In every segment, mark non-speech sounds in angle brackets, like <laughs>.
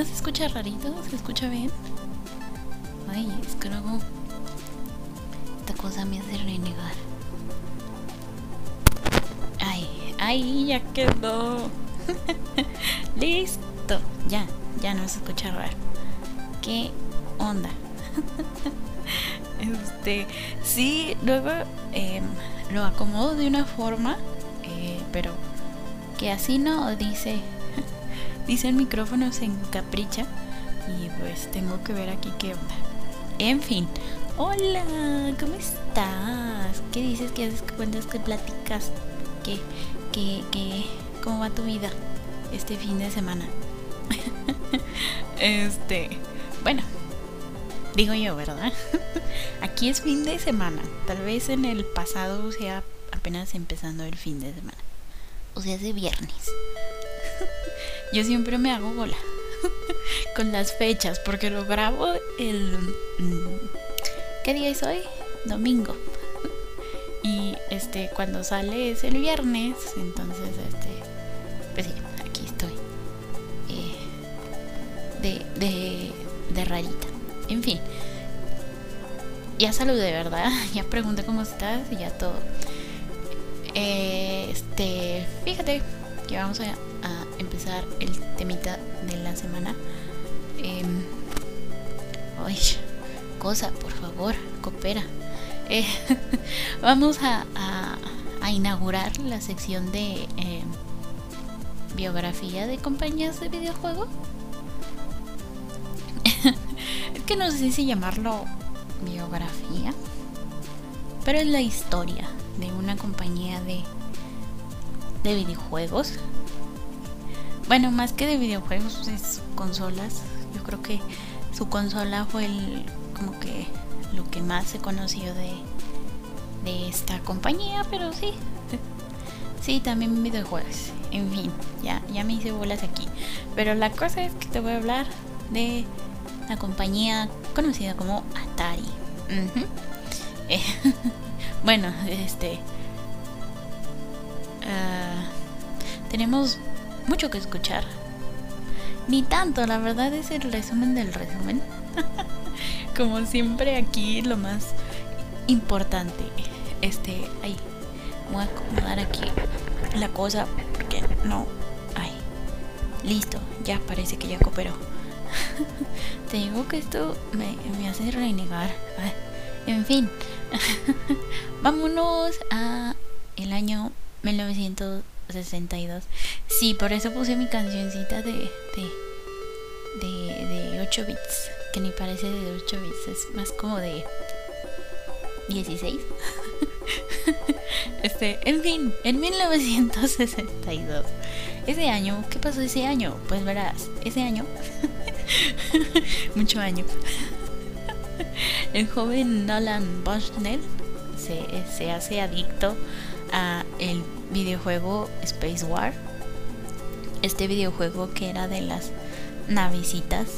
¿No? ¿No se escucha rarito? ¿Se escucha bien? Ay, es que luego esta cosa me hace renegar. Ay, ay, ya quedó. <laughs> Listo. Ya, ya no se escucha raro. ¿Qué onda? <laughs> este, sí, luego em, lo acomodo de una forma, eh, pero que así no dice, dice el micrófono se encapricha y pues tengo que ver aquí qué onda. En fin, hola, ¿cómo estás? ¿Qué dices? ¿Qué haces? ¿Qué cuentas? ¿Qué platicas? ¿Qué, qué, qué, cómo va tu vida este fin de semana? <laughs> este, bueno, digo yo, ¿verdad? <laughs> Aquí es fin de semana. Tal vez en el pasado sea apenas empezando el fin de semana. O sea, es de viernes. Yo siempre me hago bola <laughs> con las fechas porque lo grabo el... mm, ¿Qué día es hoy? Domingo. <laughs> Y este, cuando sale es el viernes, entonces este, pues sí, aquí estoy. Eh, de, de, de rarita. En fin. Ya saludé, ¿verdad? <laughs> Ya pregunté cómo estás y ya todo. Este, fíjate que vamos a, a el temita de la semana. Eh, cosa, por favor, coopera. Eh, <laughs> vamos a, inaugurar la sección de eh, biografía de compañías de videojuegos. <laughs> es que no sé si llamarlo biografía, pero es la historia de una compañía de, de videojuegos. Bueno, más que de videojuegos, es consolas. Yo creo que su consola fue el, como que lo que más se conoció de, de esta compañía, pero sí. Sí, también videojuegos. En fin, ya, ya me hice bolas aquí. Pero la cosa es que te voy a hablar de la compañía conocida como Atari. <laughs> Eh, bueno, este. Uh, tenemos mucho que escuchar. Ni tanto, la verdad es el resumen del resumen. <laughs> Como siempre aquí lo más importante. Este, ahí. Voy a acomodar aquí la cosa porque no. Ay. Listo, ya parece que ya cooperó. <laughs> Te digo que esto me, me hace renegar. En fin. <laughs> Vámonos a el año 1962. Sí, por eso puse mi cancioncita de, de, de, de 8 bits. Que ni parece de 8 bits, es más como de 16. <laughs> este, en fin, en 1962. Ese año, ¿qué pasó ese año? Pues verás, ese año, <laughs> mucho año, <laughs> el joven Nolan Bushnell se, se hace adicto a el videojuego Space War. Este videojuego que era de las navecitas.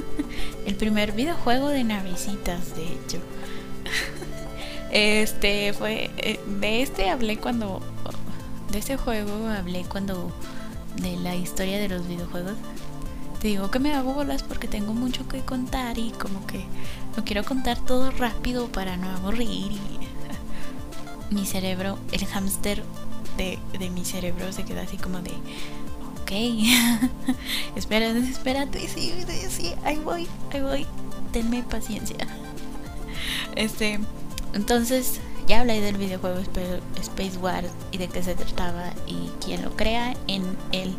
<laughs> el primer videojuego de navecitas, de hecho. <laughs> Este fue. De este hablé cuando. De este juego hablé cuando. De la historia de los videojuegos. Te digo que me hago bolas porque tengo mucho que contar y como que lo quiero contar todo rápido para no aburrir y <laughs> mi cerebro, el hámster de, de, mi cerebro se queda así como de, ok, <laughs> espérate, espérate, sí, sí, ahí voy, ahí voy, tenme paciencia. Este, entonces ya hablé del videojuego Space Wars y de qué se trataba y quién lo crea en el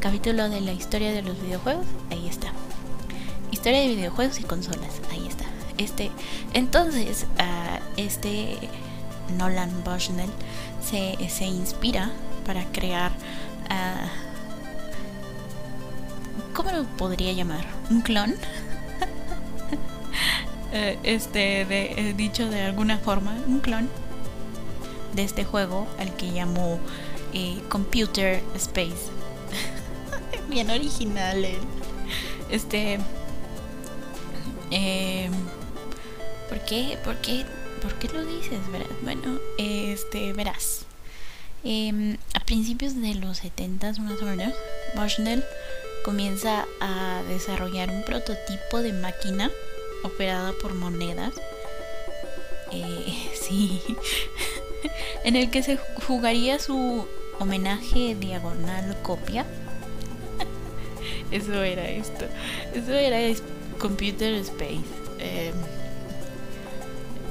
capítulo de la historia de los videojuegos, ahí está. Historia de videojuegos y consolas, ahí está. Este, entonces, uh, este Nolan Bushnell se, se inspira para crear uh, ¿cómo lo podría llamar? ¿Un clon? <laughs> este de, dicho de alguna forma un clon de este juego al que llamó eh, Computer Space <laughs> bien original él. este Eh, ¿Por qué? ¿Por qué? ¿Por qué lo dices? Verás? Bueno, este, verás. Em, a principios de los 70 más o menos, Bushnell comienza a desarrollar un prototipo de máquina operada por monedas. Eh, <laughs> sí, en el que se jugaría su homenaje diagonal copia. <laughs> Eso era esto. Eso era Computer Space. Eh,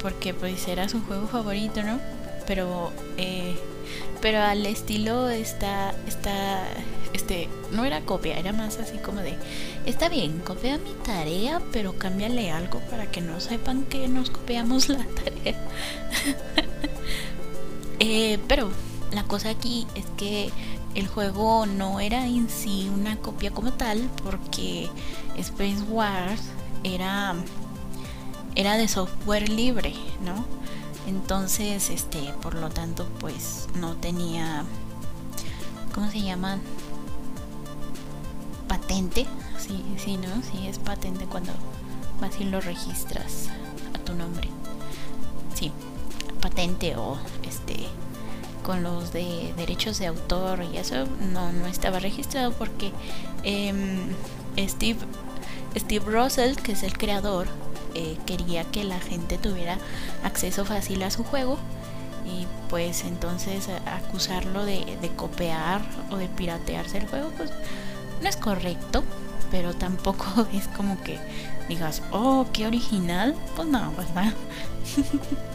porque pues era su juego favorito, ¿no? Pero eh, pero al estilo está está este no era copia, era más así como de está bien, copia mi tarea, pero cámbiale algo para que no sepan que nos copiamos la <laughs> tarea. eh, pero la cosa aquí es que el juego no era en sí una copia como tal porque Space Wars era era de software libre, ¿no? Entonces, este, por lo tanto, pues no tenía ¿cómo se llama? patente. Sí, sí, ¿no? Sí, es patente cuando vas y lo registras a tu nombre. Sí, patente o este con los de derechos de autor y eso no, no estaba registrado porque em, Steve, Steve Russell, que es el creador, eh, quería que la gente tuviera acceso fácil a su juego y pues entonces acusarlo de, copiar o de piratearse el juego pues no es correcto pero tampoco <laughs> es como que digas oh qué original pues no pues nada <laughs>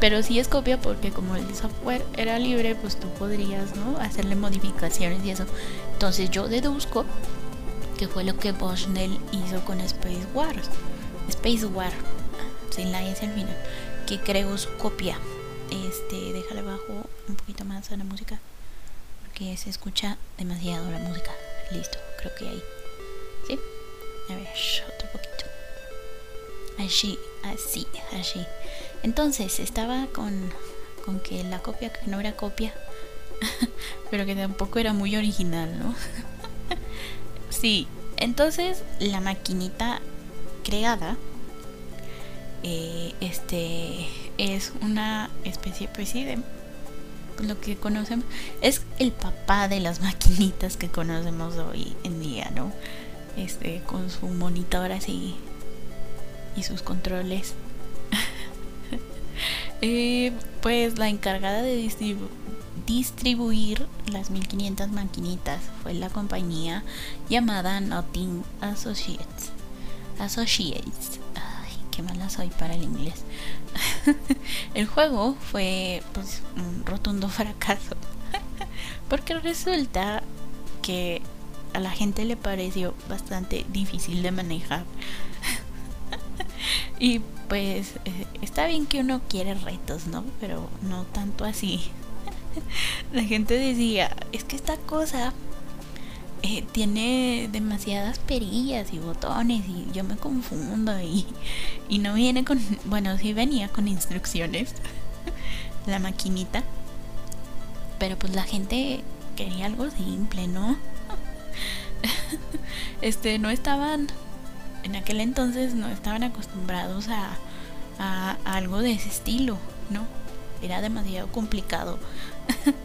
pero sí es copia porque como el software era libre, pues tú podrías, ¿no? Hacerle modificaciones y eso. Entonces yo deduzco que fue lo que Bushnell hizo con Space Wars. Space War, sin la S al final, que creó su copia. Este, déjale bajo un poquito más a la música, porque se escucha demasiado la música. Listo, creo que ahí. ¿Sí? A ver, otro poquito. Así, así, así. Entonces estaba con, con que la copia que no era copia, <laughs> pero que tampoco era muy original, ¿no? <laughs> sí, entonces la maquinita creada eh, este es una especie pues sí de lo que conocemos es el papá de las maquinitas que conocemos hoy en día no este con su monitor así y sus controles <laughs> eh, pues la encargada de distribuir las 1500 maquinitas fue la compañía llamada Nothing Associates. Associates. Ay, qué mala soy para el inglés. <laughs> el juego fue pues un rotundo fracaso. <laughs> Porque resulta que a la gente le pareció bastante difícil de manejar. <laughs> y pues eh, está bien que uno quiere retos, ¿no? Pero no tanto así. La gente decía, es que esta cosa eh, tiene demasiadas perillas y botones y yo me confundo y, y no viene con, bueno, sí venía con instrucciones, <laughs> la maquinita, pero pues la gente quería algo simple, ¿no? <laughs> Este, no estaban en aquel entonces no estaban acostumbrados a, algo de ese estilo, ¿no? Era demasiado complicado.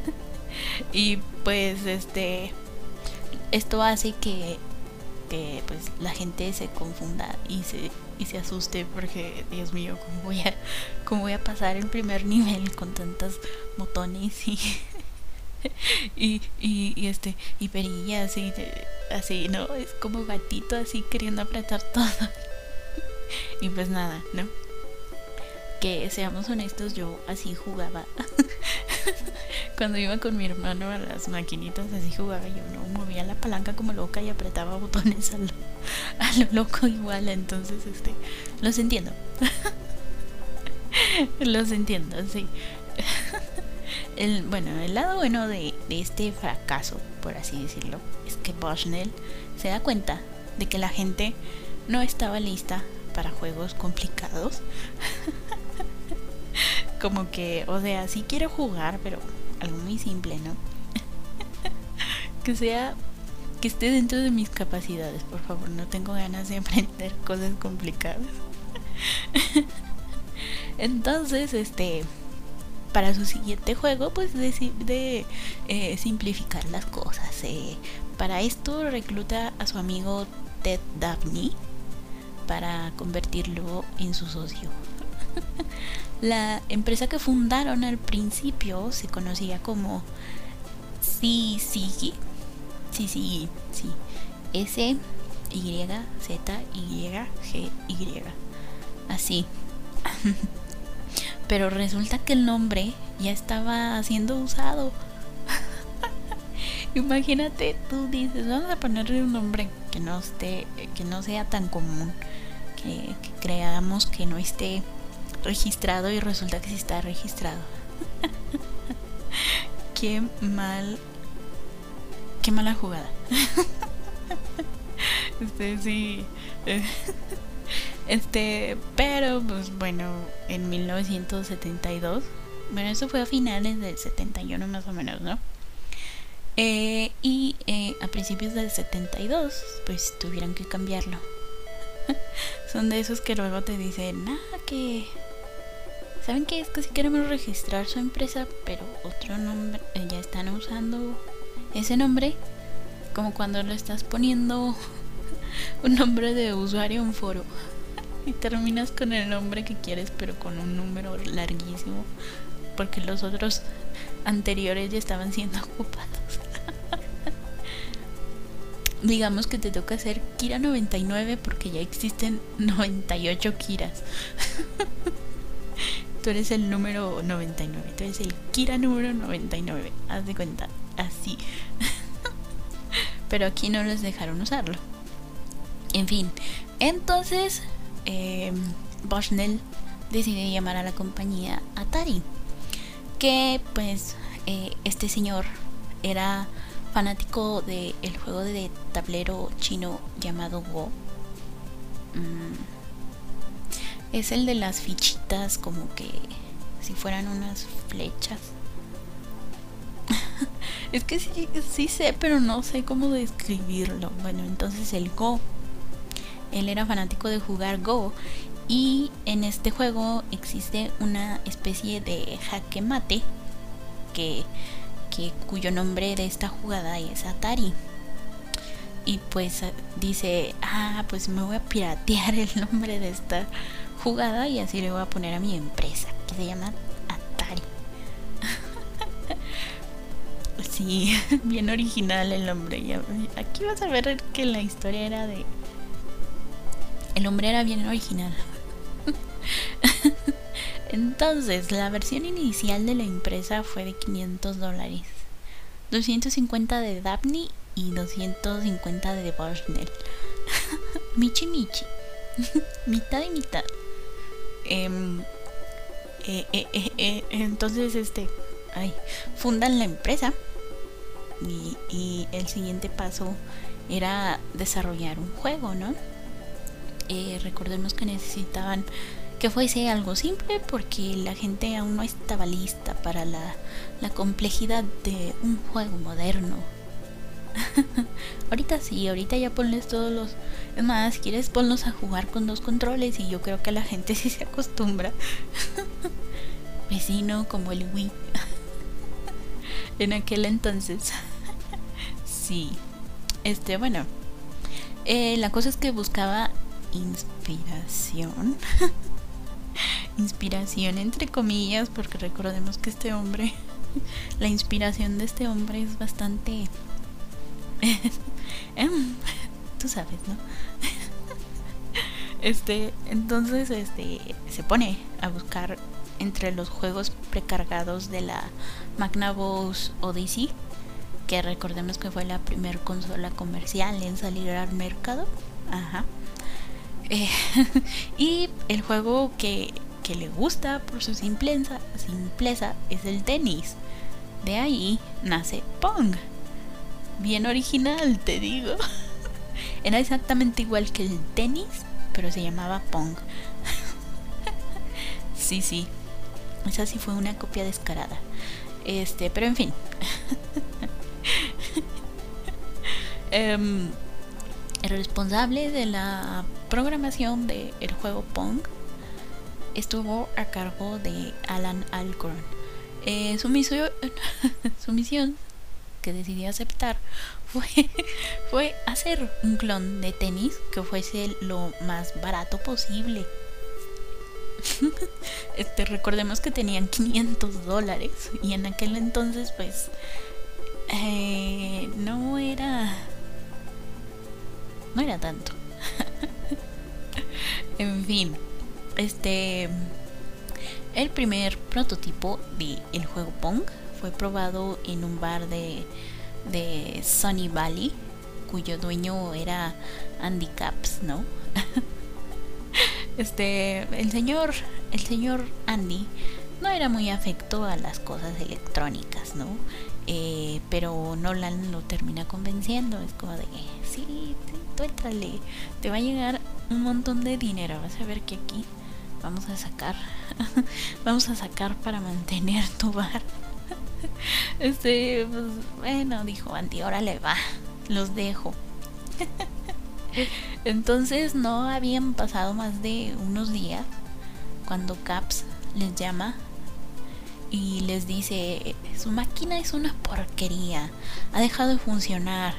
<laughs> y pues este esto hace que, que pues la gente se confunda y se y se asuste porque Dios mío, ¿cómo voy a cómo voy a pasar el primer nivel con tantos botones <laughs> y y, y, este y perillas y así no es como gatito así queriendo apretar <laughs> todo. Y pues nada no que seamos honestos yo así jugaba <laughs> <laughs> cuando iba con mi hermano a las maquinitas así jugaba yo no movía la palanca como loca y apretaba botones a lo, loco igual entonces este los entiendo. <laughs> Los entiendo sí. <laughs> El, bueno, el lado bueno de, este fracaso, por así decirlo, es que Bushnell se da cuenta de que la gente no estaba lista para juegos complicados. Como que, o sea, sí quiero jugar, pero algo muy simple, ¿no? <laughs> que sea que esté dentro de mis capacidades, por favor. No tengo ganas de aprender <laughs> cosas complicadas. <laughs> Entonces, este, para su siguiente juego, pues decide eh, simplificar las cosas. Eh. Para esto recluta a su amigo Ted Dabney para convertirlo en su socio. La empresa que fundaron al principio se conocía como CCG. Sí, sí. S Y Z Y G Y. Así. <laughs> Pero resulta que el nombre ya estaba siendo usado. <laughs> Imagínate, tú dices, vamos a ponerle un nombre que no esté, que no sea tan común, que creamos que no esté registrado y resulta que sí está registrado. <laughs> qué mal, qué mala jugada. <laughs> este sí. <laughs> Este, pero pues bueno, en 1972, bueno, eso fue a finales del 71 más o menos, ¿no? Eh, y eh, a principios del 72, pues tuvieron que cambiarlo. Son de esos que luego te dicen, ah, que... ¿Saben qué? Es que si queremos registrar su empresa, pero otro nombre, eh, ya están usando ese nombre, como cuando lo estás poniendo <laughs> un nombre de usuario en foro y terminas con el nombre que quieres pero con un número larguísimo porque los otros anteriores ya estaban siendo <laughs> ocupados. <laughs> Digamos que te toca hacer Kira 99 porque ya existen 98 Kiras. Tú eres el número 99, tú eres el Kira número 99, haz de cuenta, así. <laughs> Pero aquí no les dejaron usarlo. En fin, entonces eh, Bushnell decide llamar a la compañía Atari. Que pues eh, este señor era fanático del juego de tablero chino llamado Go. Mm, es el de las fichitas como que si fueran unas flechas. <laughs> es que sí, sé, pero no sé cómo describirlo. Bueno, entonces el Go él era fanático de jugar Go y en este juego existe una especie de jaque mate que, cuyo nombre de esta jugada es Atari. Y pues dice, ah, pues me voy a piratear el nombre de esta jugada y así le voy a poner a mi empresa, que se llama Atari. <laughs> sí, <laughs> bien original el nombre. Aquí vas a ver que la historia era de el hombre era bien original. <laughs> Entonces, la versión inicial de la empresa fue de 500 dólares. 250 de Daphne y 250 de Bushnell. michi michi. mitad y mitad. Em, eh, eh, eh, entonces, este, ay, fundan la empresa y, el siguiente paso era desarrollar un juego, ¿no? Recordemos que necesitaban que fuese algo simple porque la gente aún no estaba lista para la complejidad de un juego moderno. <laughs> ahorita sí, ahorita ya ponles todos los... Es más, quieres ponlos a jugar con dos controles y yo creo que la gente <laughs> sí se acostumbra. <laughs> Vecino como el Wii. en aquel entonces. sí. Este, bueno. Eh, la cosa es que buscaba inspiración. inspiración entre comillas, porque recordemos que este hombre, la inspiración de este hombre es bastante... <laughs> Em, tú sabes, ¿no? <laughs> este, entonces, este, se pone a buscar entre los juegos precargados de la Magnavox Odyssey, que recordemos que fue la primera consola comercial en salir al mercado. Ajá. Eh, <laughs> y el juego que, le gusta por su simpleza, simpleza es el tenis. De ahí nace Pong. Bien original, te digo. <laughs> Era exactamente igual que el tenis, pero se llamaba Pong. <laughs> sí, sí. Esa sí fue una copia descarada. Este, pero en fin. <laughs> Em, el responsable de la programación del juego Pong estuvo a cargo de Alan Alcorn. Eh, su, misión, su misión que decidió aceptar <laughs> fue, fue hacer un clon de tenis que fuese lo más barato posible. <laughs> este, recordemos que tenían 500 dólares y en aquel entonces pues eh, no era no era tanto <laughs> en fin este el primer prototipo de el juego Pong fue probado en un bar de, de Sunny Valley, cuyo dueño era Andy Caps, ¿no? <laughs> este, el señor, el señor Andy no era muy afecto a las cosas electrónicas, ¿no? Eh, pero Nolan lo termina convenciendo, es como de, sí, tú éntrale, te va a llegar un montón de dinero, vas a ver que aquí vamos a sacar, <laughs> vamos a sacar para mantener tu bar. <laughs> Este, pues, bueno, dijo Andy, órale va, los dejo. <laughs> Entonces no habían pasado más de unos días cuando Caps les llama y les dice, su máquina es una porquería, ha dejado de funcionar.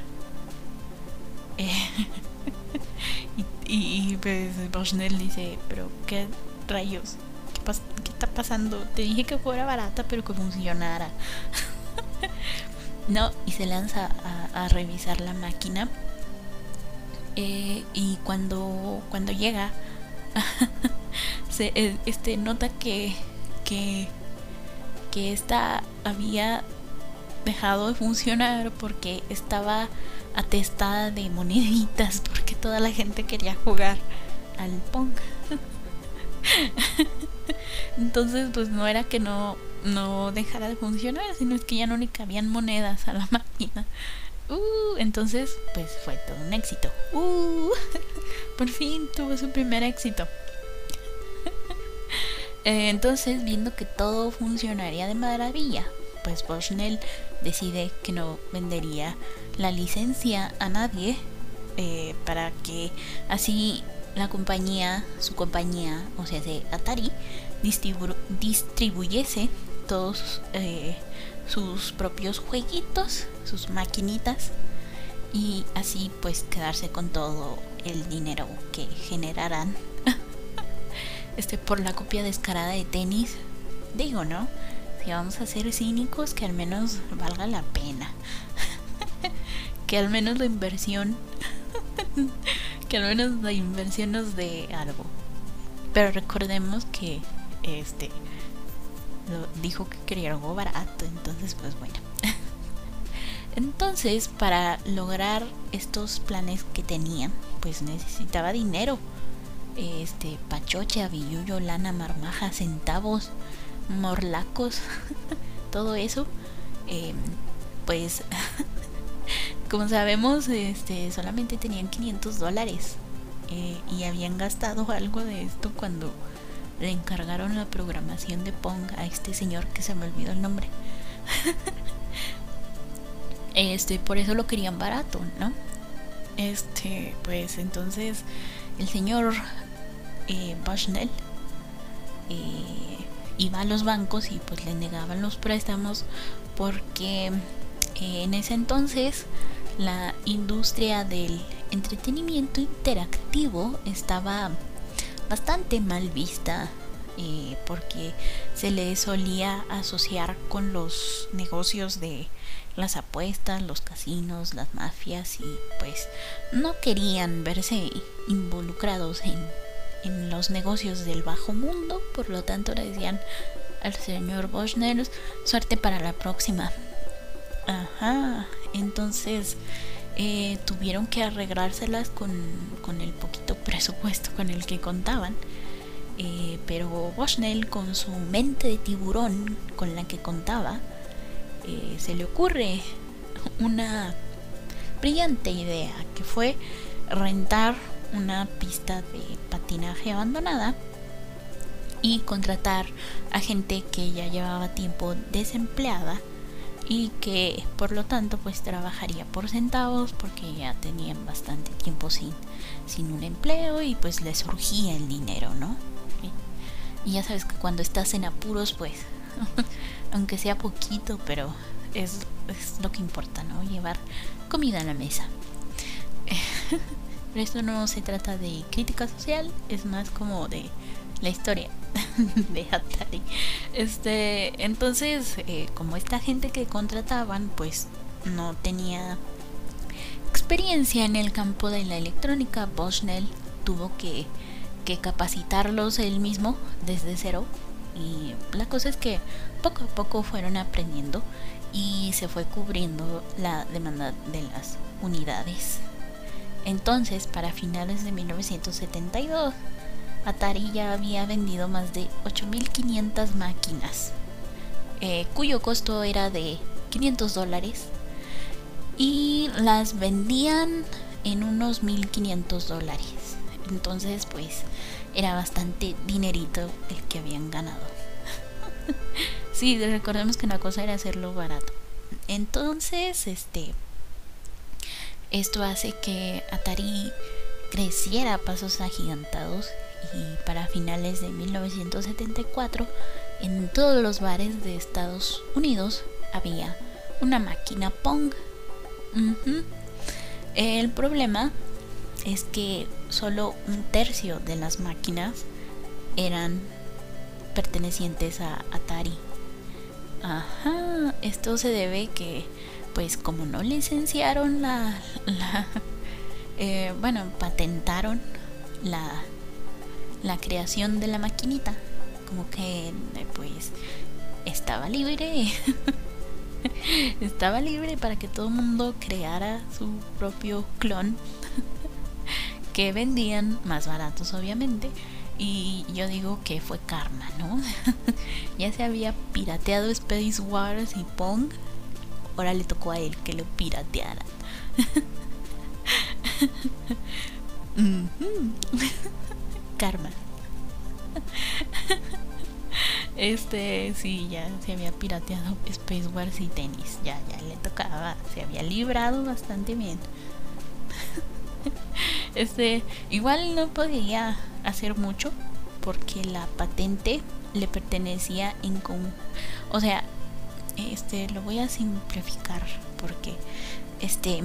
<laughs> y, pues Bushnell dice, pero ¿qué rayos? ¿Qué, está pasando? Te dije que fuera barata, pero que funcionara. <laughs> no, y se lanza a, revisar la máquina. Eh, y cuando, cuando llega, <laughs> se, eh, este, nota que, que, que esta había dejado de funcionar porque estaba atestada de moneditas <laughs> porque toda la gente quería jugar al Pong. Entonces, pues no era que no, no dejara de funcionar, sino es que ya no le cabían monedas a la <laughs> máquina. Uh, entonces, pues fue todo un éxito. Uh, <laughs> por fin tuvo su primer éxito. <laughs> Eh, entonces, viendo que todo funcionaría de maravilla, pues Bushnell decide que no vendería la licencia a nadie eh, para que así la compañía, su compañía, o sea, de Atari, distribuyese todos eh, sus propios jueguitos, sus maquinitas, y así pues quedarse con todo el dinero que generarán <laughs> este por la copia descarada de tenis. Digo, ¿no? Si vamos a ser cínicos, que al menos valga la pena. <laughs> que al menos la inversión <laughs> que al menos la inversión nos dé algo. Pero recordemos que este dijo que quería algo barato, entonces pues bueno. <laughs> entonces, para lograr estos planes que tenía, pues necesitaba dinero. Este, pachocha, billuyo, lana, marmaja, centavos, morlacos, <laughs> todo eso. Em, pues <laughs> como sabemos, este, solamente tenían 500 dólares eh, y habían gastado algo de esto cuando le encargaron la programación de Pong a este señor que se me olvidó el nombre. <laughs> este, por eso lo querían barato, ¿no? Este, pues entonces el señor eh, Bushnell eh, iba a los bancos y pues le negaban los préstamos porque eh, en ese entonces la industria del entretenimiento interactivo estaba bastante mal vista eh, porque se le solía asociar con los negocios de las apuestas, los casinos, las mafias y pues no querían verse involucrados en, en los negocios del bajo mundo, por lo tanto le decían al señor Boschner suerte para la próxima. Ajá, entonces eh, tuvieron que arreglárselas con, con, el poquito presupuesto con el que contaban. Eh, pero Bushnell, con su mente de tiburón con la que contaba, eh, se le ocurre una brillante idea que fue rentar una pista de patinaje abandonada y contratar a gente que ya llevaba tiempo desempleada y que por lo tanto pues trabajaría por centavos porque ya tenían bastante tiempo sin, sin un empleo y pues le surgía el dinero, ¿no? Y ya sabes que cuando estás en apuros pues, <laughs> aunque sea poquito, pero es, es lo que importa, ¿no? Llevar comida a la mesa. <laughs> Pero esto no se trata de crítica social, es más como de la historia <laughs> de Atari. Este, entonces, eh, como esta gente que contrataban, pues no tenía experiencia en el campo de la electrónica, Bushnell tuvo que, que capacitarlos él mismo desde cero. Y la cosa es que poco a poco fueron aprendiendo y se fue cubriendo la demanda de las unidades. Entonces, para finales de 1972, Atari ya había vendido más de 8.500 máquinas, eh, cuyo costo era de 500 dólares, y las vendían en unos 1.500 dólares. Entonces, pues, era bastante dinerito el que habían ganado. <laughs> sí, recordemos que una cosa era hacerlo barato. Entonces, este, esto hace que Atari creciera a pasos agigantados y para finales de 1974 en todos los bares de Estados Unidos había una máquina Pong. El problema es que solo un tercio de las máquinas eran pertenecientes a Atari. Ajá, esto se debe que pues como no licenciaron la, <laughs> eh, bueno, patentaron la la creación de la maquinita. Como que pues estaba libre. <laughs> Estaba libre para que todo el mundo creara su propio clon <laughs> que vendían más baratos obviamente. Y yo digo que fue karma, ¿no? <laughs> ya se había pirateado Space Wars y Pong, ahora le tocó a él que lo pirateara. Karma. <laughs> Este, sí, ya se había pirateado Space Wars y tenis. Ya, ya le tocaba. Se había librado bastante bien. <laughs> Este, igual no podía hacer mucho porque la patente le pertenecía en común. O sea, este, lo voy a simplificar porque, este,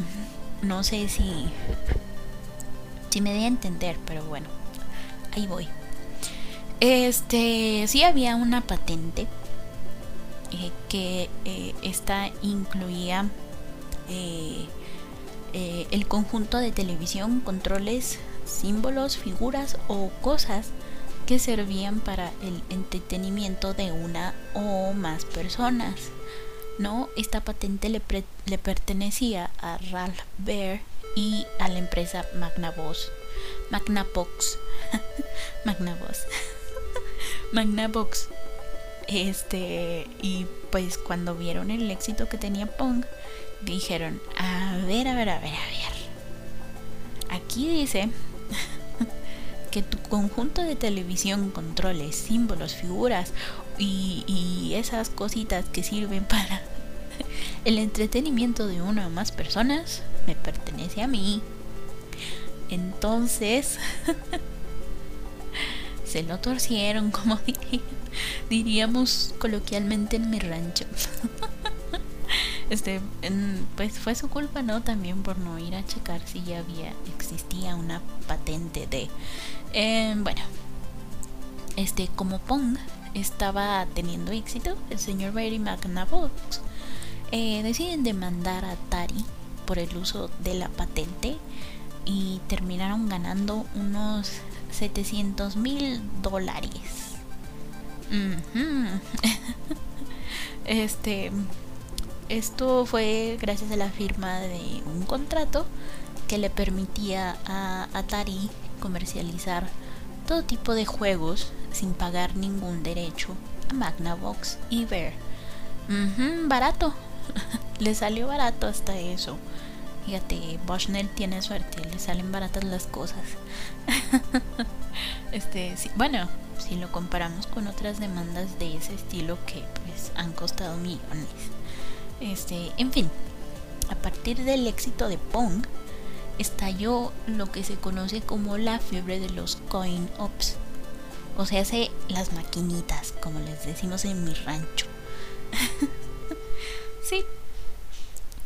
no sé si, si me di a entender, pero bueno, ahí voy. Este, sí había una patente eh, que eh, esta incluía eh, el conjunto de televisión, controles, símbolos, figuras o cosas que servían para el entretenimiento de una o más personas. ¿no? Esta patente le, le pertenecía a Ralph Baer y a la empresa Magnavox. Magnavox. <laughs> Magnavox. <laughs> Magnavox. Este, y pues cuando vieron el éxito que tenía Pong, dijeron, a ver, a ver, a ver, a ver. Aquí dice <laughs> que tu conjunto de televisión, controles, símbolos, figuras y, y esas cositas que sirven para el entretenimiento de una o más personas me pertenece a mí. Entonces, <laughs> se lo torcieron, como <laughs> diríamos coloquialmente en mi rancho. <laughs> este, pues fue su culpa, ¿no? También por no ir a checar si ya había, existía una patente de... Em, bueno, este, como Pong estaba teniendo éxito, el señor Barry McNavox eh, deciden demandar a Atari por el uso de la patente y terminaron ganando unos 700 mil dólares. <laughs> este, esto fue gracias a la firma de un contrato que le permitía a Atari comercializar todo tipo de juegos sin pagar ningún derecho a Magnavox y Bear. barato, <laughs> le salió barato hasta eso. Fíjate, Bushnell tiene suerte, le salen baratas las cosas. <laughs> este, sí, bueno, si lo comparamos con otras demandas de ese estilo que pues han costado millones. Este, en fin, a partir del éxito de Pong, estalló lo que se conoce como la fiebre de los coin ops. O sea, hace las maquinitas, como les decimos en mi rancho. <laughs> sí,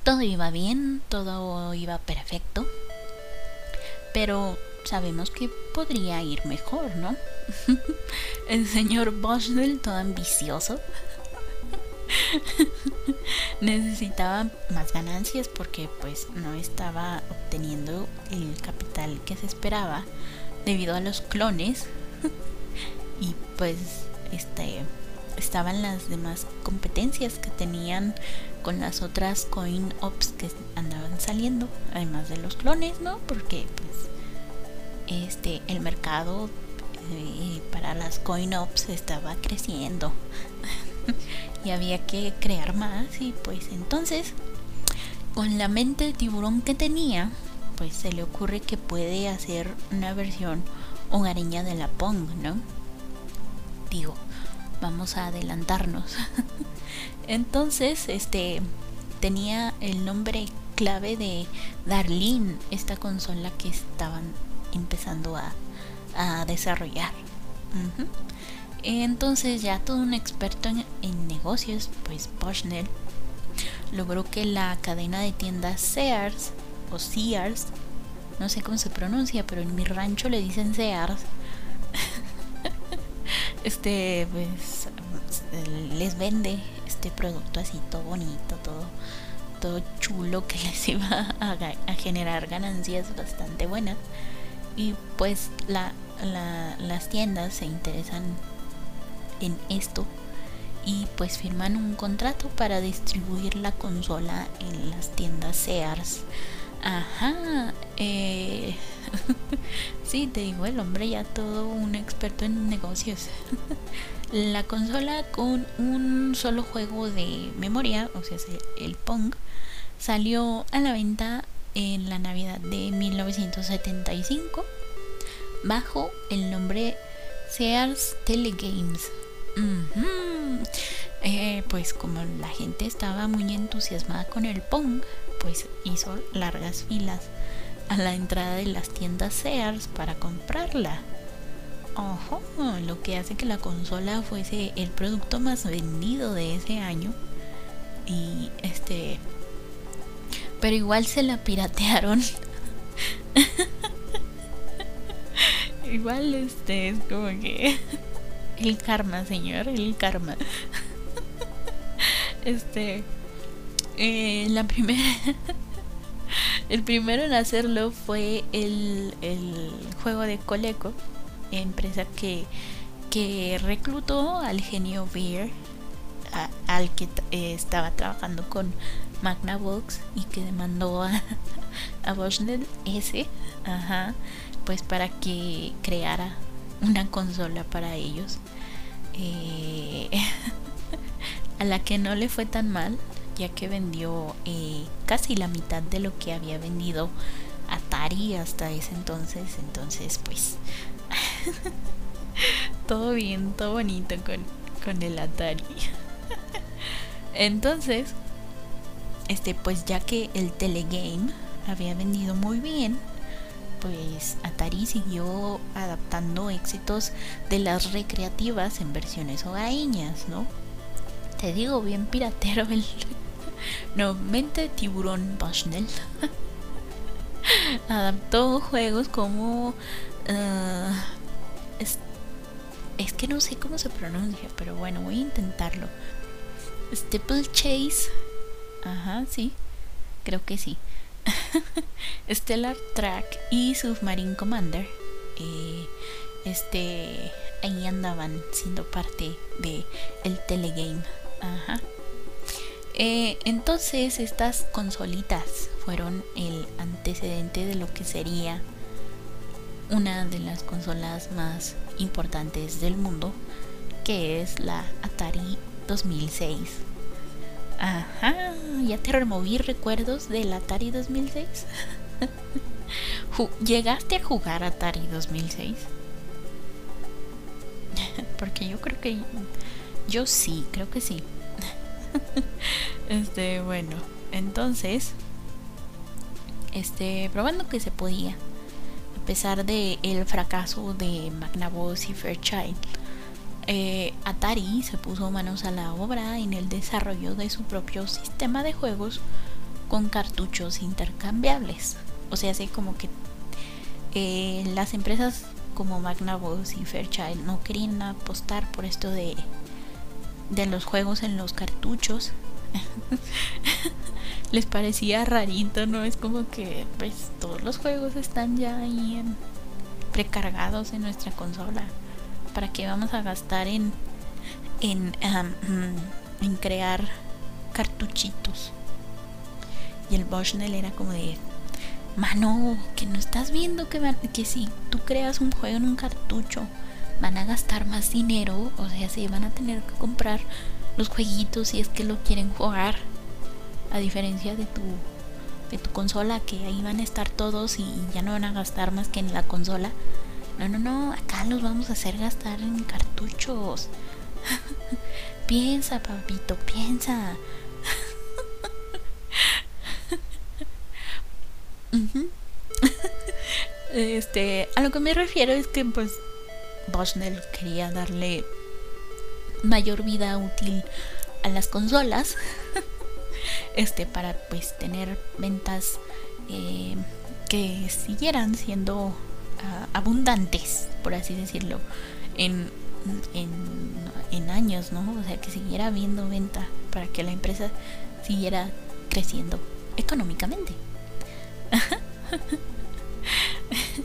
todo iba bien, todo iba perfecto. Pero sabemos que podría ir mejor, ¿no? <laughs> El señor Bushnell, todo ambicioso, <laughs> necesitaba más ganancias porque pues no estaba obteniendo el capital que se esperaba debido a los clones <laughs> y pues este estaban las demás competencias que tenían con las otras coin ops que andaban saliendo además de los clones no porque pues este el mercado eh, para las coin ops estaba creciendo <laughs> y había que crear más y pues entonces con la mente de tiburón que tenía pues se le ocurre que puede hacer una versión hogareña de la Pong, ¿no? Digo, vamos a adelantarnos. <laughs> Entonces, este tenía el nombre clave de Darlene, esta consola que estaban empezando a, a desarrollar. Entonces ya todo un experto en, negocios, pues Bushnell, logró que la cadena de tiendas Sears o Sears, no sé cómo se pronuncia, pero en mi rancho le dicen Sears, <laughs> este pues les vende este producto así todo bonito, todo todo chulo que <laughs> les iba a, a generar ganancias bastante buenas y pues la, la, las tiendas se interesan en esto y pues firman un contrato para distribuir la consola en las tiendas Sears. Ajá, eh, <laughs> sí, te digo, el hombre ya todo un experto en negocios. <laughs> la consola con un solo juego de memoria, o sea, el Pong, salió a la venta en la Navidad de 1975 bajo el nombre Sears Telegames. Eh, pues como la gente estaba muy entusiasmada con el Pong, pues hizo largas filas a la entrada de las tiendas Sears para comprarla. Ojo, lo que hace que la consola fuese el producto más vendido de ese año. Y este. Pero igual se la piratearon. <laughs> igual este es como que. <laughs> El karma, señor, el karma. <laughs> Este. Eh, la primera. <laughs> el primero en hacerlo fue el, el juego de Coleco, empresa que, que reclutó al genio Beer, al que eh, estaba trabajando con Magnavox y que demandó a, <laughs> a Bushnell S, ajá, pues para que creara una consola para ellos. Eh, <laughs> a la que no le fue tan mal, ya que vendió eh, casi la mitad de lo que había vendido Atari hasta ese entonces. Entonces, pues, <laughs> todo bien, todo bonito con, con el Atari. <laughs> entonces, este, pues ya que el telegame había vendido muy bien, pues Atari siguió adaptando éxitos de las recreativas en versiones hogareñas, ¿no? Te digo, bien piratero el... no, mente tiburón Bushnell. <laughs> Adaptó juegos como... Uh, es, es que no sé cómo se pronuncia, pero bueno, voy a intentarlo. Steeple Chase. Ajá, sí. Creo que sí. <laughs> Stellar Track y Submarine Commander. Eh, este ahí andaban siendo parte de el telegame. Ajá. Eh, entonces estas consolitas fueron el antecedente de lo que sería una de las consolas más importantes del mundo, que es la Atari 2006. Ajá, ya te removí recuerdos del Atari 2006. <laughs> ¿Llegaste a jugar Atari 2006? <laughs> Porque yo creo que... Yo sí, creo que sí. <laughs> este, bueno, entonces, este, probando que se podía, a pesar de el fracaso de Magnavox y Fairchild, eh, Atari se puso manos a la obra en el desarrollo de su propio sistema de juegos con cartuchos intercambiables. O sea, así como que eh, las empresas como Magnavox y Fairchild no querían apostar por esto de, de los juegos en los cartuchos. <laughs> Les parecía rarito, ¿no? Es como que pues todos los juegos están ya ahí precargados en nuestra consola. ¿Para qué vamos a gastar en en, en crear cartuchitos? Y el Bushnell era como de Mano, que no estás viendo que, que si tú creas un juego en un cartucho, van a gastar más dinero, o sea, si van a tener que comprar los jueguitos si es que lo quieren jugar, a diferencia de tu de tu consola que ahí van a estar todos y ya no van a gastar más que en la consola. No, no, no, acá los vamos a hacer gastar en cartuchos. <laughs> piensa, papito, piensa. <laughs> <laughs> este, a lo que me refiero es que pues Bushnell quería darle mayor vida útil a las consolas. <laughs> este, para pues tener ventas eh, que siguieran siendo ah, abundantes, por así decirlo, en, en, en años, ¿no? O sea, que siguiera habiendo venta para que la empresa siguiera creciendo económicamente. <laughs>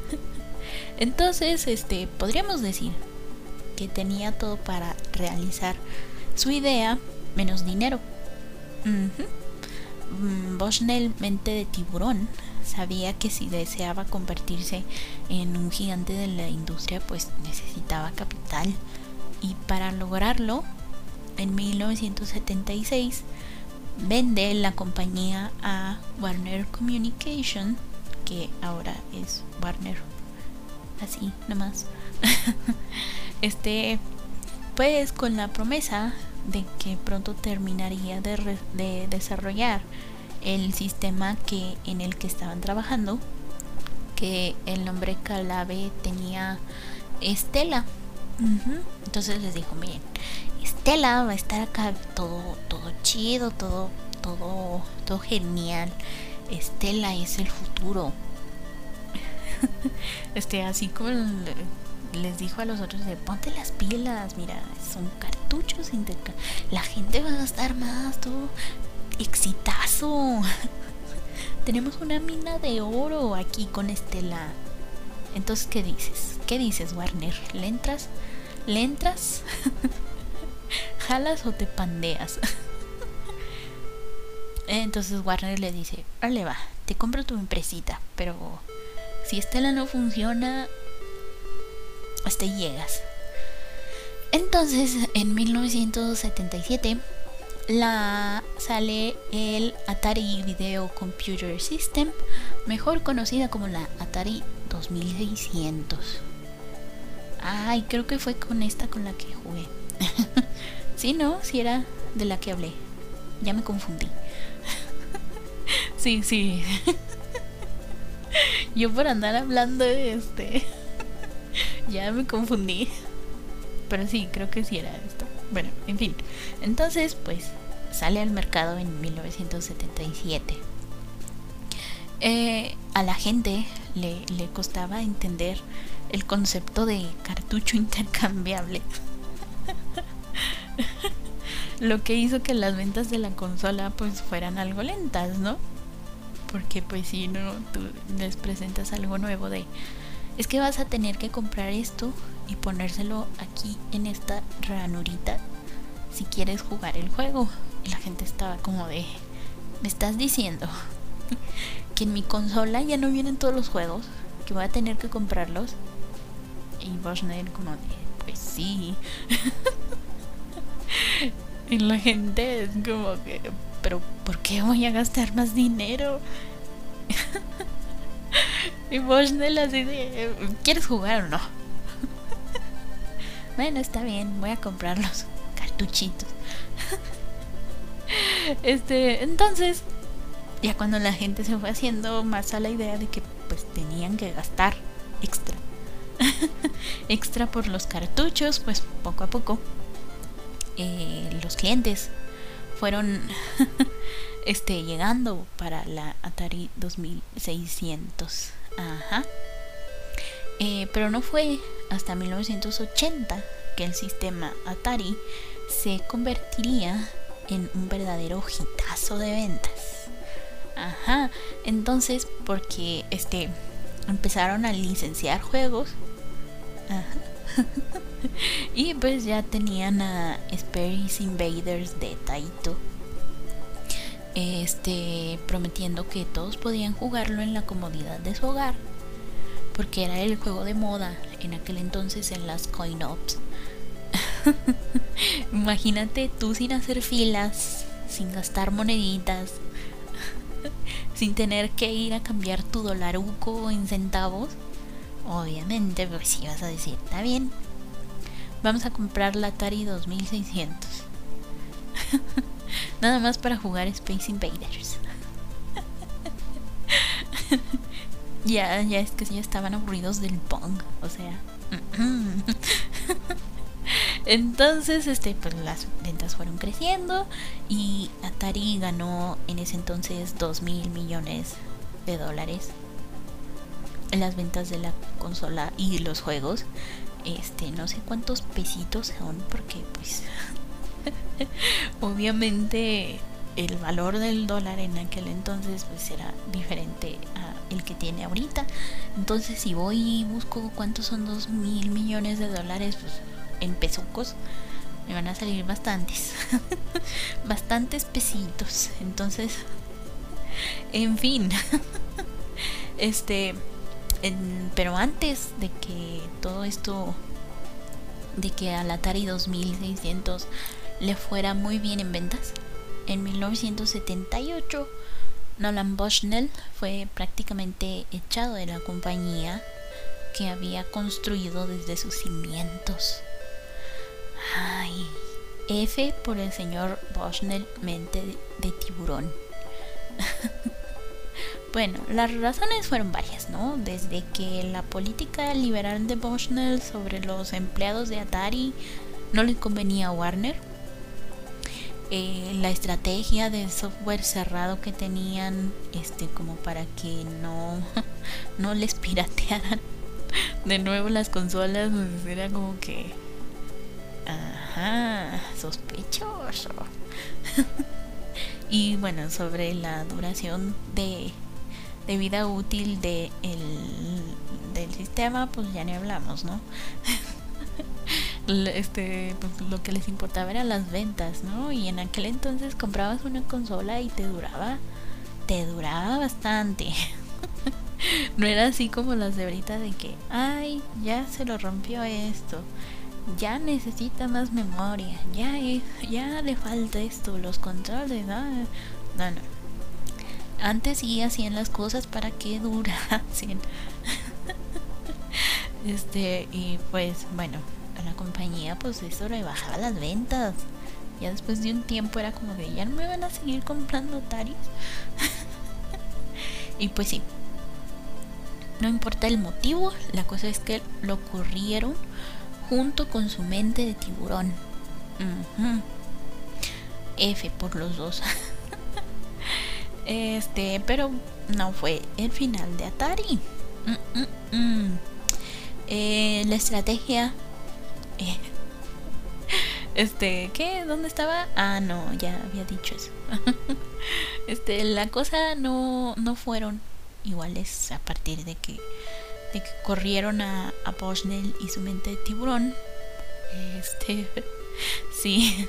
Entonces, este, podríamos decir que tenía todo para realizar su idea, menos dinero. Uh mente de tiburón, sabía que si deseaba convertirse en un gigante de la industria, pues necesitaba capital. Y para lograrlo, en 1976 vende la compañía a Warner Communication, que ahora es Warner. Así, nomás. <laughs> este, pues con la promesa de que pronto terminaría de, de, desarrollar el sistema que en el que estaban trabajando, que el nombre Calave tenía Estela. Entonces les dijo, miren, Estela va a estar acá todo, todo chido, todo, todo, todo genial. Estela es el futuro. <laughs> este, así como les dijo a los otros de ponte las pilas, mira, son cartuchos la gente va a gastar más, todo exitazo. <laughs> Tenemos una mina de oro aquí con Estela. Entonces, ¿qué dices? ¿Qué dices, Warner? ¿Le entras? ¿Le entras? <laughs> ¿Jalas o te pandeas? Entonces Warner le dice, vale va, te compro tu empresita, pero si Estela no funciona, hasta ahí llegas. Entonces, en 1977 la sale el Atari Video Computer System, mejor conocida como la Atari 2600. Ay, creo que fue con esta con la que jugué. <laughs> sí, no, sí era de la que hablé. Ya me confundí. <laughs> sí, sí. <laughs> <laughs> Yo por andar hablando de este. <laughs> ya me confundí. Pero sí, creo que sí era esto. Bueno, en fin. Entonces, pues sale al mercado en 1977. Eh, a la gente le, le costaba entender el concepto de cartucho <laughs> intercambiable. Lo que hizo que las ventas de la consola pues fueran algo lentas, ¿no? Porque pues si no, tú les presentas algo nuevo de... Es que vas a tener que comprar esto y ponérselo aquí en esta ranurita si quieres jugar el juego. Y la gente estaba como de... ¿Me estás diciendo <laughs> que en mi consola ya no vienen todos los juegos? Que voy a tener que comprarlos. Y Bosner como de... Pues sí. <laughs> y la gente es como que pero ¿por qué voy a gastar más dinero? <laughs> y Bushnell así de, ¿quieres jugar o no? <laughs> bueno, está bien, voy a comprar los cartuchitos. <laughs> este, entonces, ya cuando la gente se fue haciendo más a la idea de que pues tenían que gastar extra. extra por los cartuchos, pues poco a poco eh, los clientes fueron <laughs> este, llegando para la Atari 2600. Ajá. Eh, pero no fue hasta 1980 que el sistema Atari se convertiría en un verdadero hitazo de ventas. Ajá. Entonces, porque este empezaron a licenciar juegos. Ajá. <laughs> y pues ya tenían a Space Invaders de Taito. Este prometiendo que todos podían jugarlo en la comodidad de su hogar. Porque era el juego de moda en aquel entonces en las coin-ops. <laughs> Imagínate tú sin hacer filas, sin gastar moneditas, <laughs> sin tener que ir a cambiar tu dolaruco en centavos. Obviamente, pues si vas a decir, está bien, vamos a comprar la Atari 2600. <laughs> Nada más para jugar Space Invaders. <laughs> ya, ya es que ya estaban aburridos del Pong, o sea. <laughs> Entonces, este, pues las ventas fueron creciendo y Atari ganó en ese entonces 2 mil millones de dólares las ventas de la consola y los juegos. Este, no sé cuántos pesitos son porque pues <laughs> obviamente el valor del dólar en aquel entonces pues era diferente a el que tiene ahorita. Entonces si voy y busco cuántos son 2 mil millones de dólares, pues en pesucos, me van a salir bastantes. <laughs> bastantes pesitos. Entonces, en fin. <laughs> este, pero antes de que todo esto, de que al Atari 2600 le fuera muy bien en ventas, en 1978 Nolan Bushnell fue prácticamente echado de la compañía que había construido desde sus cimientos. Ay, F por el señor Bushnell, mente de, tiburón. <laughs> bueno, las razones fueron varias, ¿no? Desde que la política liberal de Bushnell sobre los empleados de Atari no le convenía a Warner. Eh, la estrategia de software cerrado que tenían, este, como para que no, <laughs> no les piratearan <laughs> de nuevo las consolas, era como que Ajá, sospechoso. <laughs> y bueno, sobre la duración de, de vida útil de el, del sistema, pues ya ni hablamos, ¿no? <laughs> este, pues lo que les importaba eran las ventas, ¿no? Y en aquel entonces comprabas una consola y te duraba, te duraba bastante. <laughs> no era así como las de ahorita de que, ay, ya se lo rompió esto ya necesita más memoria, ya, ya le falta esto, los controles, no, no, no. Antes sí hacían las cosas para que durasen. <laughs> este, y pues bueno, a la compañía pues eso le bajaba las ventas. Ya después de un tiempo era como que ya no me van a seguir comprando Ataris. <laughs> y pues sí. No importa el motivo, la cosa es que lo ocurrieron junto con su mente de tiburón. F por los dos. <laughs> este, pero no fue el final de Atari. Mm, mm, mm. Eh, la estrategia. Eh, <laughs> este, ¿qué? ¿Dónde estaba? Ah, no, ya había dicho eso. <laughs> este, la cosa no, no fueron iguales a partir de que de que corrieron a, a y su mente de tiburón. Este, <laughs> sí.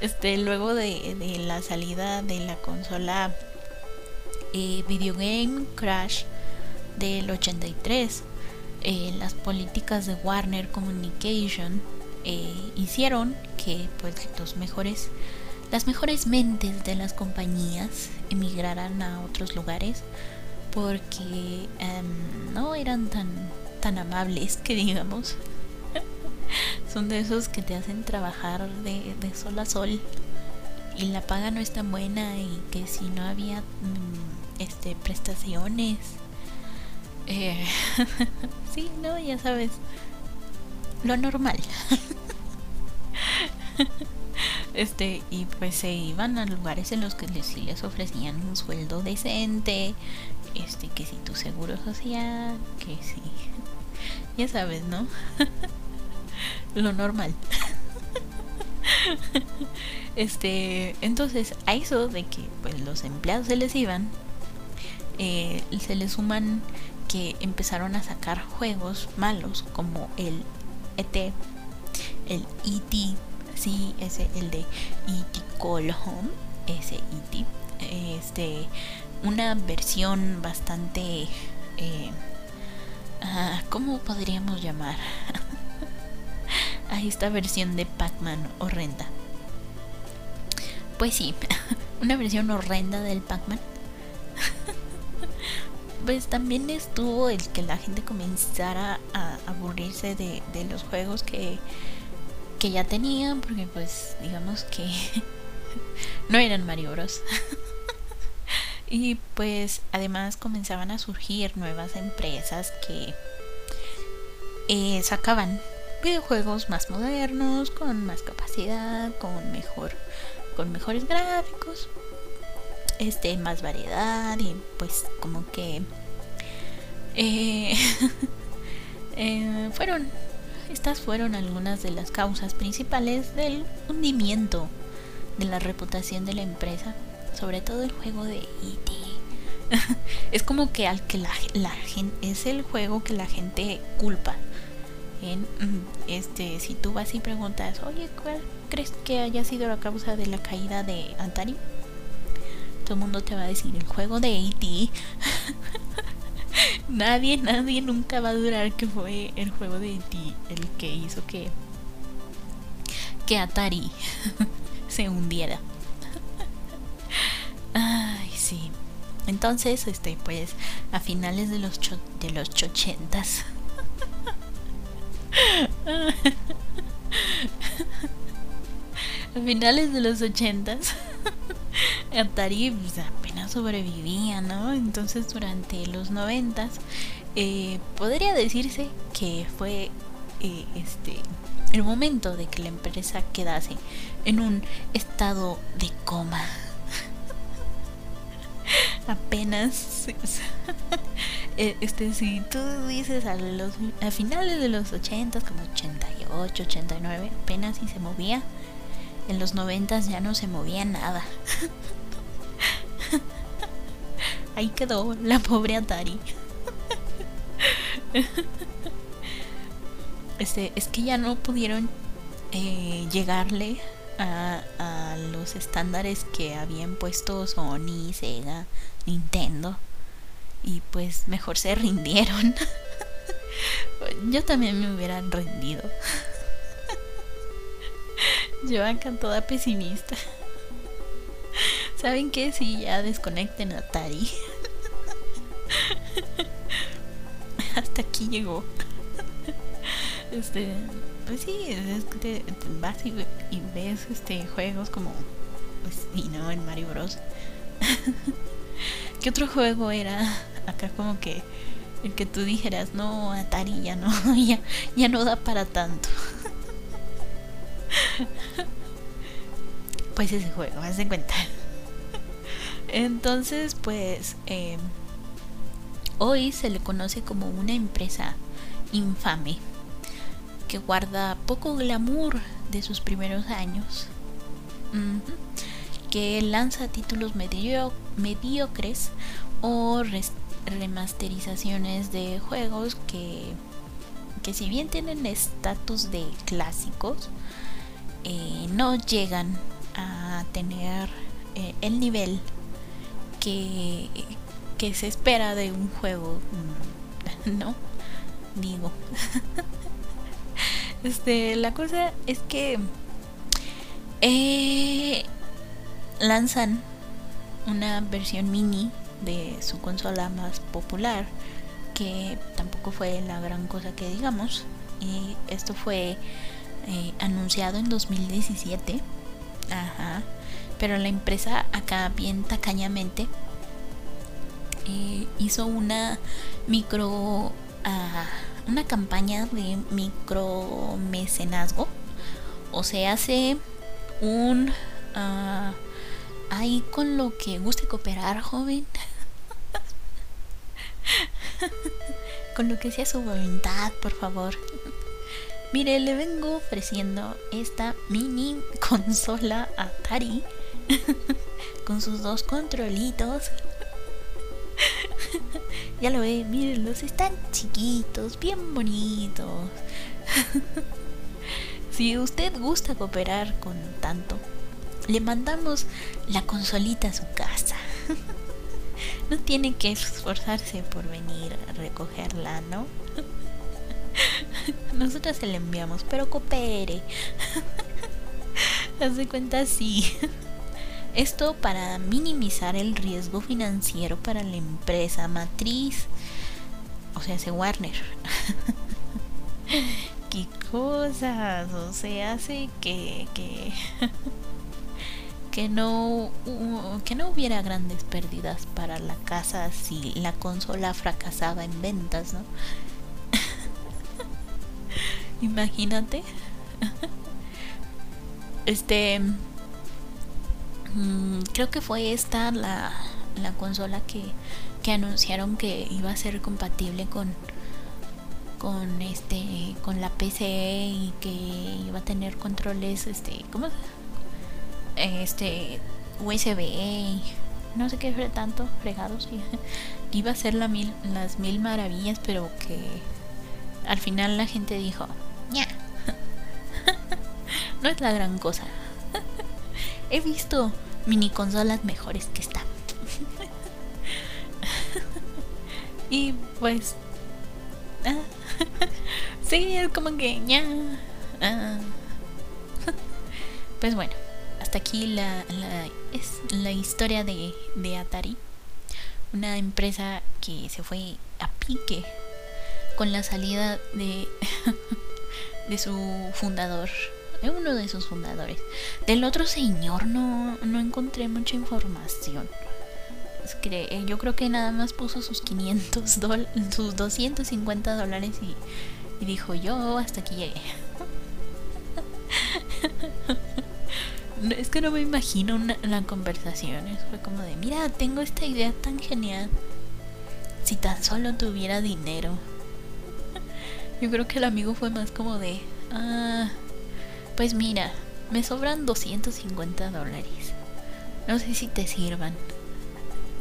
Este, luego de, la salida de la consola eh, Video Game Crash del 83, eh, las políticas de Warner Communication eh, hicieron que pues los mejores las mejores mentes de las compañías emigraran a otros lugares porque em, no eran tan amables que digamos. <laughs> Son de esos que te hacen trabajar de, sol a sol. Y la paga no es tan buena y que si no había mm, este prestaciones eh, <laughs> sí no ya sabes. Lo normal. <laughs> Este y pues se iban a lugares en los que les, les ofrecían un sueldo decente este que si tu seguro social que si ya sabes no lo normal <laughs> este, entonces a eso de que pues los empleados se les iban, eh, se les suman que empezaron a sacar juegos malos como el ET, el ET, sí, ese, el de ET Call Home, ese ET, este, una versión bastante, eh, ah, ¿cómo podríamos llamar? <laughs> esta versión de Pac-Man horrenda. Pues sí, <laughs> una versión horrenda del Pac-Man. <laughs> pues también estuvo el que la gente comenzara a aburrirse de, los juegos que, que ya tenían, porque pues digamos que <laughs> no eran Mario Bros. y pues además comenzaban a surgir nuevas empresas que eh, sacaban videojuegos más modernos, con más capacidad, con mejor con mejores gráficos, este más variedad y pues como que eh, <laughs> eh, fueron estas fueron algunas de las causas principales del hundimiento de la reputación de la empresa, sobre todo el juego de E.T. <laughs> es como que al que la, la gente es el juego que la gente culpa este, si tú vas y preguntas, oye, ¿cuál crees que haya sido la causa de la caída de Atari? Todo el mundo te va a decir el juego de AT. <laughs> nadie, nadie nunca va a durar que fue el juego de AT el que hizo que que Atari <laughs> se hundiera. <laughs> Ay, sí. Entonces, este, pues, a finales de los de los ochentas <laughs> a finales de los ochentas <laughs> Atari pues, apenas sobrevivía, ¿no? Entonces durante los noventas eh, podría decirse que fue eh, este el momento de que la empresa quedase en un estado de coma. <laughs> apenas este si tú dices a los a finales de los 80 como 88 89 apenas si se movía. En los 90 ya no se movía nada. <laughs> Ahí quedó la pobre Atari. <laughs> Este es que ya no pudieron eh, llegarle a, a los estándares que habían puesto Sony, Sega, Nintendo. Y pues mejor se rindieron. <laughs> Yo también me hubiera rendido. <laughs> Yo acá toda pesimista. <laughs> ¿Saben qué? Si ya desconecten Atari. Hasta aquí llegó. Este, pues sí, es que vas y, ves este juegos como pues y no en Mario Bros. ¿Qué otro juego era acá como que el que tú dijeras, no, Atari ya no, <laughs> ya, ya no da para tanto? <laughs> pues ese juego, haz de cuenta. <laughs> Entonces, pues eh, hoy se le conoce como una empresa infame que guarda poco glamour de sus primeros años que lanza títulos mediocres o remasterizaciones de juegos que, que si bien tienen estatus de clásicos, eh, no llegan a tener eh, el nivel que, que se espera de un juego, mm, <laughs> ¿no? Digo. <laughs> este, la cosa es que eh, lanzan una versión mini de su consola más popular que tampoco fue la gran cosa que digamos y esto fue eh, anunciado en 2017 ajá. Pero la empresa acá bien tacañamente eh, hizo una micro ah, una campaña de micro mecenazgo o se hace un uh, ahí con lo que guste cooperar joven <laughs> con lo que sea su voluntad por favor mire le vengo ofreciendo esta mini consola Atari <laughs> con sus dos controlitos <laughs> ya lo ve, mírenlos, están chiquitos, bien bonitos. si usted gusta cooperar con tanto, le mandamos la consolita a su casa. No tiene que esforzarse por venir a recogerla, ¿no? <laughs> Nosotras se la enviamos, pero coopere. <laughs> Hace cuenta sí. Esto para minimizar el riesgo financiero para la empresa matriz. O sea, se Warner. <laughs> ¿Qué cosas? O sea, hace que, que, que, no, que no hubiera grandes pérdidas para la casa si la consola fracasaba en ventas, ¿no? <laughs> Imagínate. <laughs> Este Mm, creo que fue esta la, la consola que, que, anunciaron que iba a ser compatible con con este con la PC y que iba a tener controles este cómo este USB no sé qué fue tanto fregados <laughs> iba a ser las mil maravillas pero que al final la gente dijo ya <laughs> no es la gran cosa <laughs> he visto mini consolas mejores que esta. y pues. Ah, sí, es como que ya. Ah. pues bueno, hasta aquí la, la, es la historia de, de Atari. Una empresa que se fue a pique con la salida de, <laughs> de su fundador uno de sus fundadores. Del otro señor no, no encontré mucha información. Eh, yo creo que nada más puso sus 500 dólares, sus 250 dólares y, dijo yo hasta aquí llegué. <laughs> es que no me imagino la conversación. Fue como de, mira, tengo esta idea tan genial. Si tan solo tuviera dinero. <laughs> Yo creo que el amigo fue más como de, ah, pues mira, me sobran 250 dólares. No sé si te sirvan.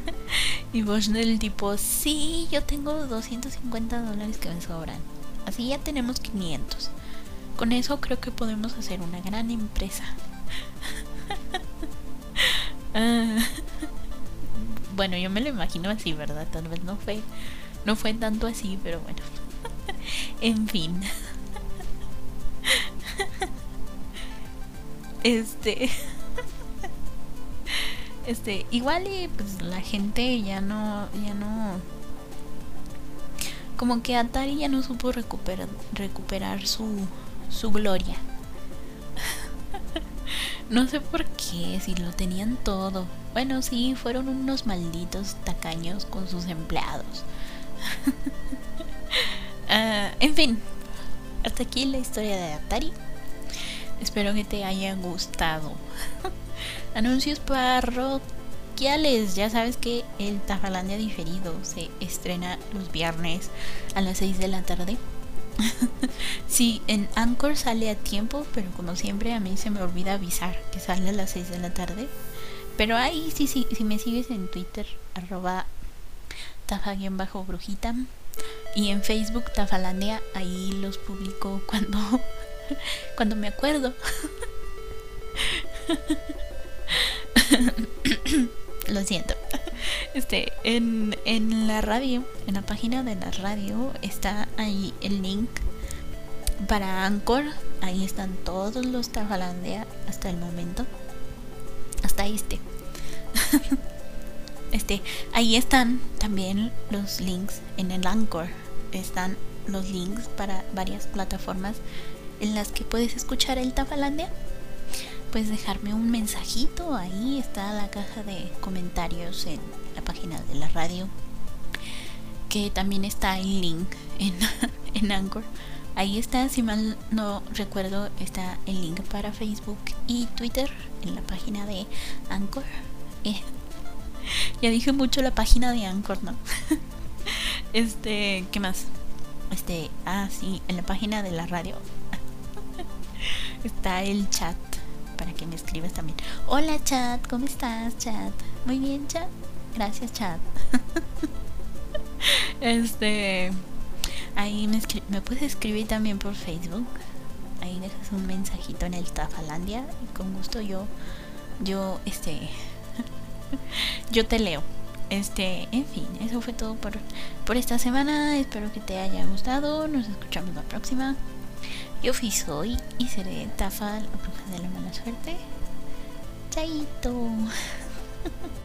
<laughs> y del tipo, sí, yo tengo 250 dólares que me sobran. Así ya tenemos 500. Con eso creo que podemos hacer una gran empresa. <laughs> Ah. bueno, yo me lo imagino así, ¿verdad? Tal vez no fue, no fue tanto así, pero bueno. <laughs> en fin. <laughs> Este. Este, igual y pues la gente ya no, ya no. Como que Atari ya no supo recuperar, recuperar su, su gloria. No sé por qué, si lo tenían todo. Bueno, sí, fueron unos malditos tacaños con sus empleados. <laughs> Ah, en fin, hasta aquí la historia de Atari. Espero que te haya gustado. <laughs> Anuncios parroquiales. Ya sabes que el Tafalandia diferido se estrena los viernes a las 6 de la tarde. <laughs> sí, en Anchor sale a tiempo, pero como siempre a mí se me olvida avisar que sale a las 6 de la tarde. Pero ahí sí, sí, si me sigues en Twitter, arroba tafa-brujita. Y en Facebook, Tafalandia, ahí los publico <laughs> cuando cuando me acuerdo. <laughs> Lo siento. <laughs> Este, en, en la radio, en la página de la radio, está ahí el link para Anchor. Ahí están todos los Tafalandea hasta el momento. Hasta este. <laughs> Este, ahí están también los links en el Anchor. Están los links para varias plataformas en las que puedes escuchar el Tafalandia. Puedes dejarme un mensajito. Ahí está la caja de comentarios en la página de la radio. Que también está el link en, <laughs> en Anchor. Ahí está, si mal no recuerdo, está el link para Facebook y Twitter en la página de Anchor. Eh, <laughs> ya dije mucho la página de Anchor, ¿no? <laughs> este, ¿qué más? Este, ah, sí, en la página de la radio está el chat para que me escribas también. Hola chat, ¿cómo estás chat? Muy bien chat. Gracias chat. <laughs> este Ahí me, puedes escribir también por Facebook. Ahí dejas un mensajito en el Tafalandia y con gusto yo, yo, este, <laughs> yo te leo. Este, en fin, eso fue todo por, por esta semana. Espero que te haya gustado. Nos escuchamos la próxima. Yo fui soy y seré Tafal, bruja de la mala suerte. Chaito. <laughs>